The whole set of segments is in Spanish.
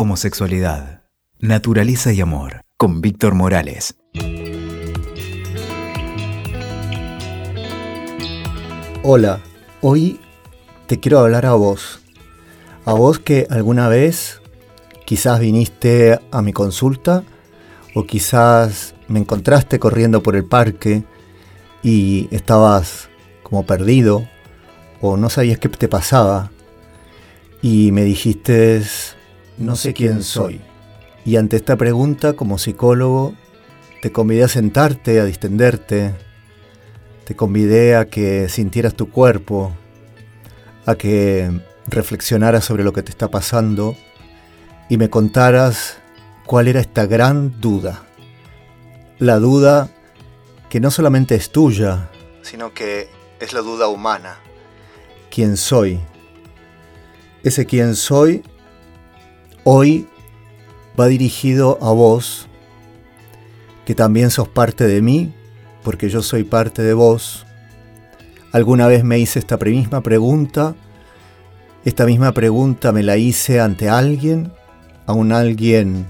Homosexualidad, naturaleza y amor, con Víctor Morales. Hola, hoy te quiero hablar a vos. A vos que alguna vez quizás viniste a mi consulta o quizás me encontraste corriendo por el parque y estabas como perdido o no sabías qué te pasaba y me dijiste no sé quién soy. Y ante esta pregunta, como psicólogo, te convidé a sentarte, a distenderte, te convidé a que sintieras tu cuerpo, a que reflexionaras sobre lo que te está pasando y me contaras cuál era esta gran duda. La duda que no solamente es tuya, sino que es la duda humana. ¿Quién soy? Ese quién soy hoy va dirigido a vos, que también sos parte de mí, porque yo soy parte de vos. Alguna vez me hice esta misma pregunta, esta misma pregunta me la hice ante alguien, a un alguien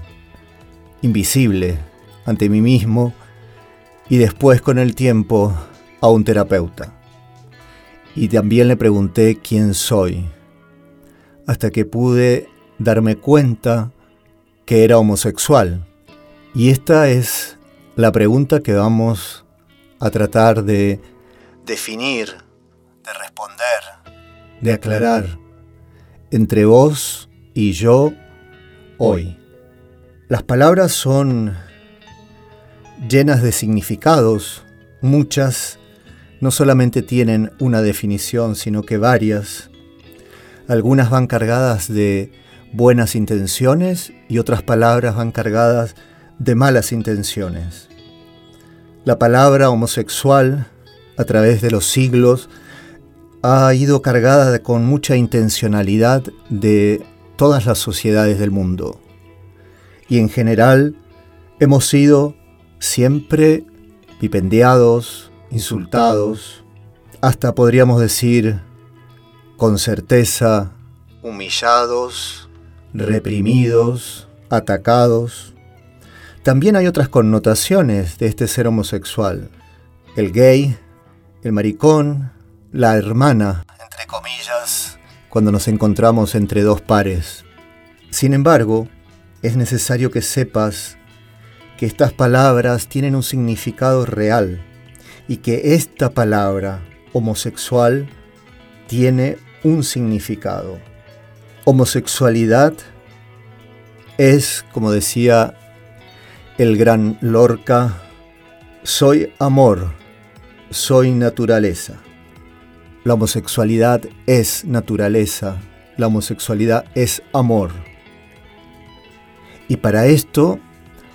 invisible, ante mí mismo, y después con el tiempo a un terapeuta. Y también le pregunté quién soy, hasta que pude darme cuenta que era homosexual. Y esta es la pregunta que vamos a tratar de definir, de responder, de aclarar entre vos y yo hoy. Las palabras son llenas de significados, muchas no solamente tienen una definición, sino que varias. Algunas van cargadas de buenas intenciones y otras palabras van cargadas de malas intenciones. La palabra homosexual, a través de los siglos, ha ido cargada con mucha intencionalidad de todas las sociedades del mundo. Y en general hemos sido siempre vipendiados, insultados, hasta podríamos decir con certeza humillados, reprimidos, atacados. También hay otras connotaciones de este ser homosexual. El gay, el maricón, la hermana, entre comillas, cuando nos encontramos entre dos pares. Sin embargo, es necesario que sepas que estas palabras tienen un significado real y que esta palabra homosexual tiene un significado. Homosexualidad es, como decía el gran Lorca, soy amor, soy naturaleza. La homosexualidad es naturaleza, la homosexualidad es amor. Y para esto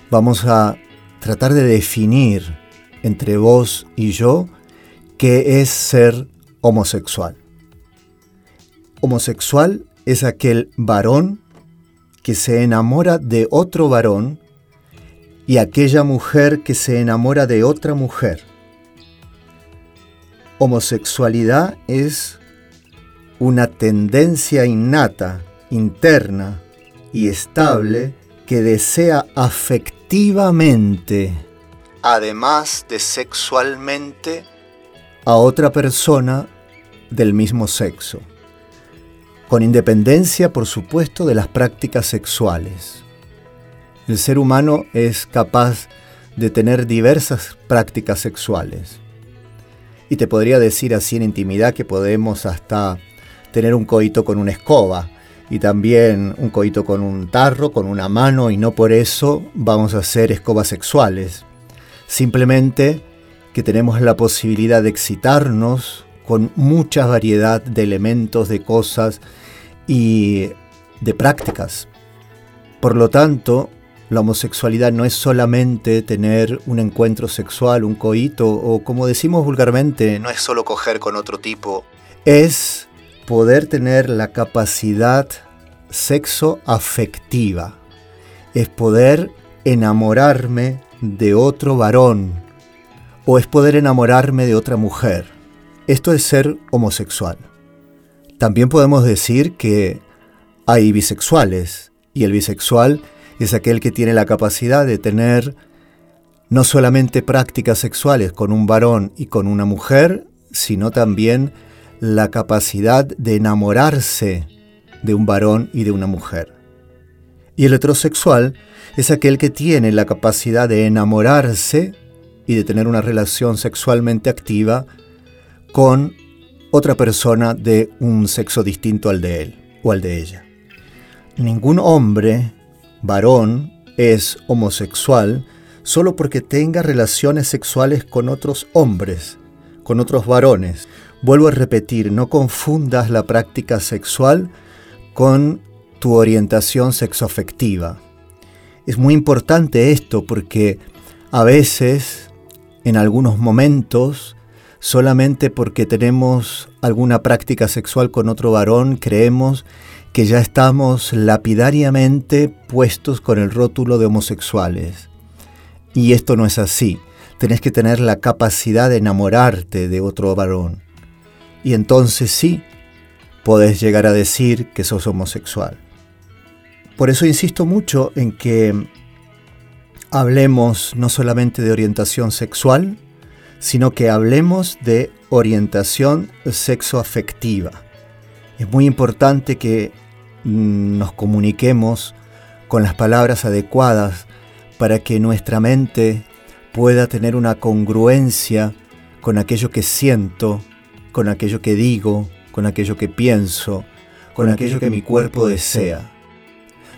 vamos a tratar de definir entre vos y yo qué es ser homosexual. Homosexual es aquel varón que se enamora de otro varón y aquella mujer que se enamora de otra mujer. Homosexualidad es una tendencia innata, interna y estable que desea afectivamente, además de sexualmente, a otra persona del mismo sexo con independencia, por supuesto, de las prácticas sexuales. El ser humano es capaz de tener diversas prácticas sexuales. Y te podría decir así en intimidad que podemos hasta tener un coito con una escoba y también un coito con un tarro, con una mano, y no por eso vamos a hacer escobas sexuales. Simplemente que tenemos la posibilidad de excitarnos con mucha variedad de elementos, de cosas y de prácticas. Por lo tanto, la homosexualidad no es solamente tener un encuentro sexual, un coito, o como decimos vulgarmente, no es solo coger con otro tipo, es poder tener la capacidad sexo afectiva, es poder enamorarme de otro varón, o es poder enamorarme de otra mujer. Esto es ser homosexual. También podemos decir que hay bisexuales Y el bisexual es aquel que tiene la capacidad de tener no solamente prácticas sexuales con un varón y con una mujer, sino también la capacidad de enamorarse de un varón y de una mujer. Y el heterosexual es aquel que tiene la capacidad de enamorarse y de tener una relación sexualmente activa con otra persona de un sexo distinto al de él o al de ella. Ningún hombre, varón, es homosexual solo porque tenga relaciones sexuales con otros hombres, con otros varones. Vuelvo a repetir, no confundas la práctica sexual con tu orientación sexoafectiva. Es muy importante esto porque a veces, en algunos momentos, solamente porque tenemos alguna práctica sexual con otro varón, creemos que ya estamos lapidariamente puestos con el rótulo de homosexuales. Y esto no es así. Tenés que tener la capacidad de enamorarte de otro varón. Y entonces sí, podés llegar a decir que sos homosexual. Por eso insisto mucho en que hablemos no solamente de orientación sexual, sino que hablemos de orientación sexoafectiva. Es muy importante que mm, nos comuniquemos con las palabras adecuadas para que nuestra mente pueda tener una congruencia con aquello que siento, con aquello que digo, con aquello que pienso, con aquello que mi cuerpo desea.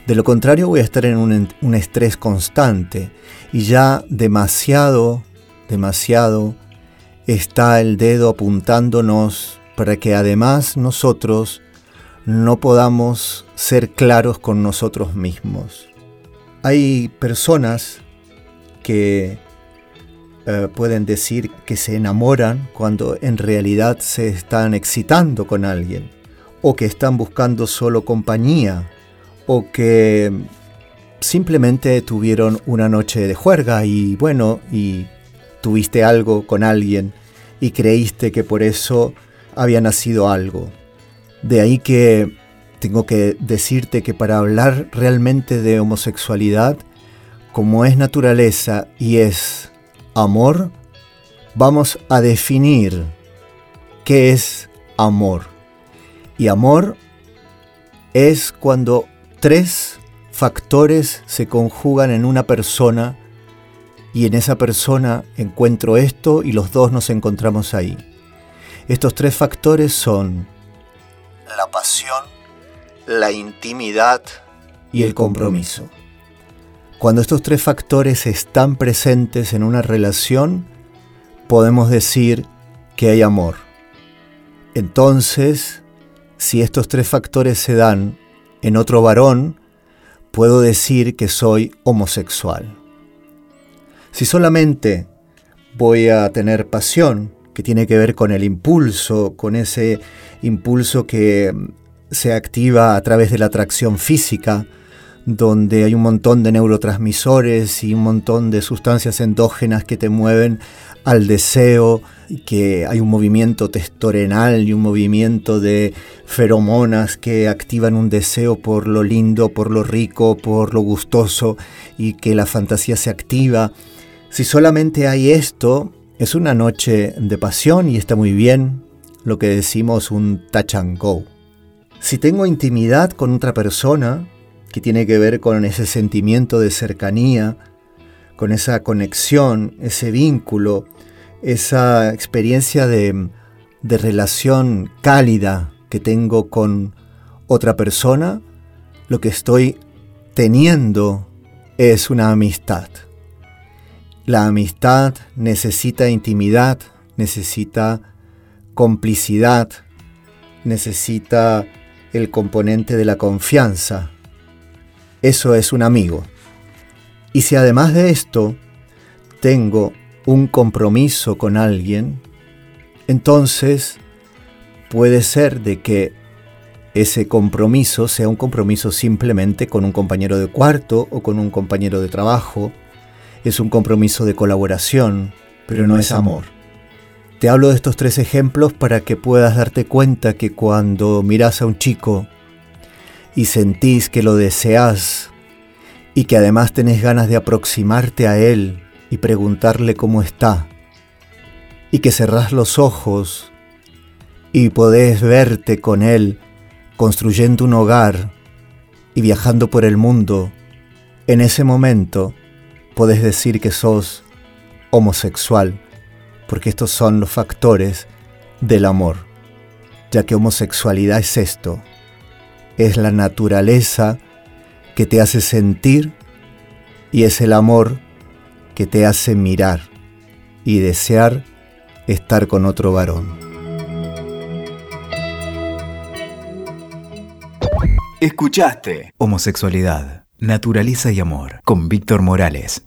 De lo contrario voy a estar en un, estrés constante y ya demasiado, demasiado está el dedo apuntándonos para que además nosotros no podamos ser claros con nosotros mismos. Hay personas que eh, pueden decir que se enamoran cuando en realidad se están excitando con alguien, o que están buscando solo compañía, o que simplemente tuvieron una noche de juerga y bueno, y tuviste algo con alguien y creíste que por eso había nacido algo. De ahí que tengo que decirte que para hablar realmente de homosexualidad, como es naturaleza y es amor, vamos a definir qué es amor. Y amor es cuando tres factores se conjugan en una persona y en esa persona encuentro esto y los dos nos encontramos ahí. Estos tres factores son la pasión, la intimidad y el compromiso. Cuando estos tres factores están presentes en una relación, podemos decir que hay amor. Entonces, si estos tres factores se dan en otro varón, puedo decir que soy homosexual. Si solamente voy a tener pasión, que tiene que ver con el impulso, con ese impulso que se activa a través de la atracción física, donde hay un montón de neurotransmisores y un montón de sustancias endógenas que te mueven al deseo, que hay un movimiento testorenal y un movimiento de feromonas que activan un deseo por lo lindo, por lo rico, por lo gustoso y que la fantasía se activa. Si solamente hay esto, es una noche de pasión y está muy bien, lo que decimos un touch and go. Si tengo intimidad con otra persona, que tiene que ver con ese sentimiento de cercanía, con esa conexión, ese vínculo, esa experiencia de, de relación cálida que tengo con otra persona, lo que estoy teniendo es una amistad. La amistad necesita intimidad, necesita complicidad, necesita el componente de la confianza, eso es un amigo. Y si además de esto tengo un compromiso con alguien, entonces puede ser de que ese compromiso sea un compromiso simplemente con un compañero de cuarto o con un compañero de trabajo. Es un compromiso de colaboración, pero no es amor. Te hablo de estos tres ejemplos para que puedas darte cuenta que cuando miras a un chico y sentís que lo deseás y que además tenés ganas de aproximarte a él y preguntarle cómo está y que cerrás los ojos y podés verte con él construyendo un hogar y viajando por el mundo, en ese momento podés decir que sos homosexual, porque estos son los factores del amor, ya que homosexualidad es esto, es la naturaleza que te hace sentir y es el amor que te hace mirar y desear estar con otro varón. Escuchaste Homosexualidad, Naturaleza y Amor con Víctor Morales.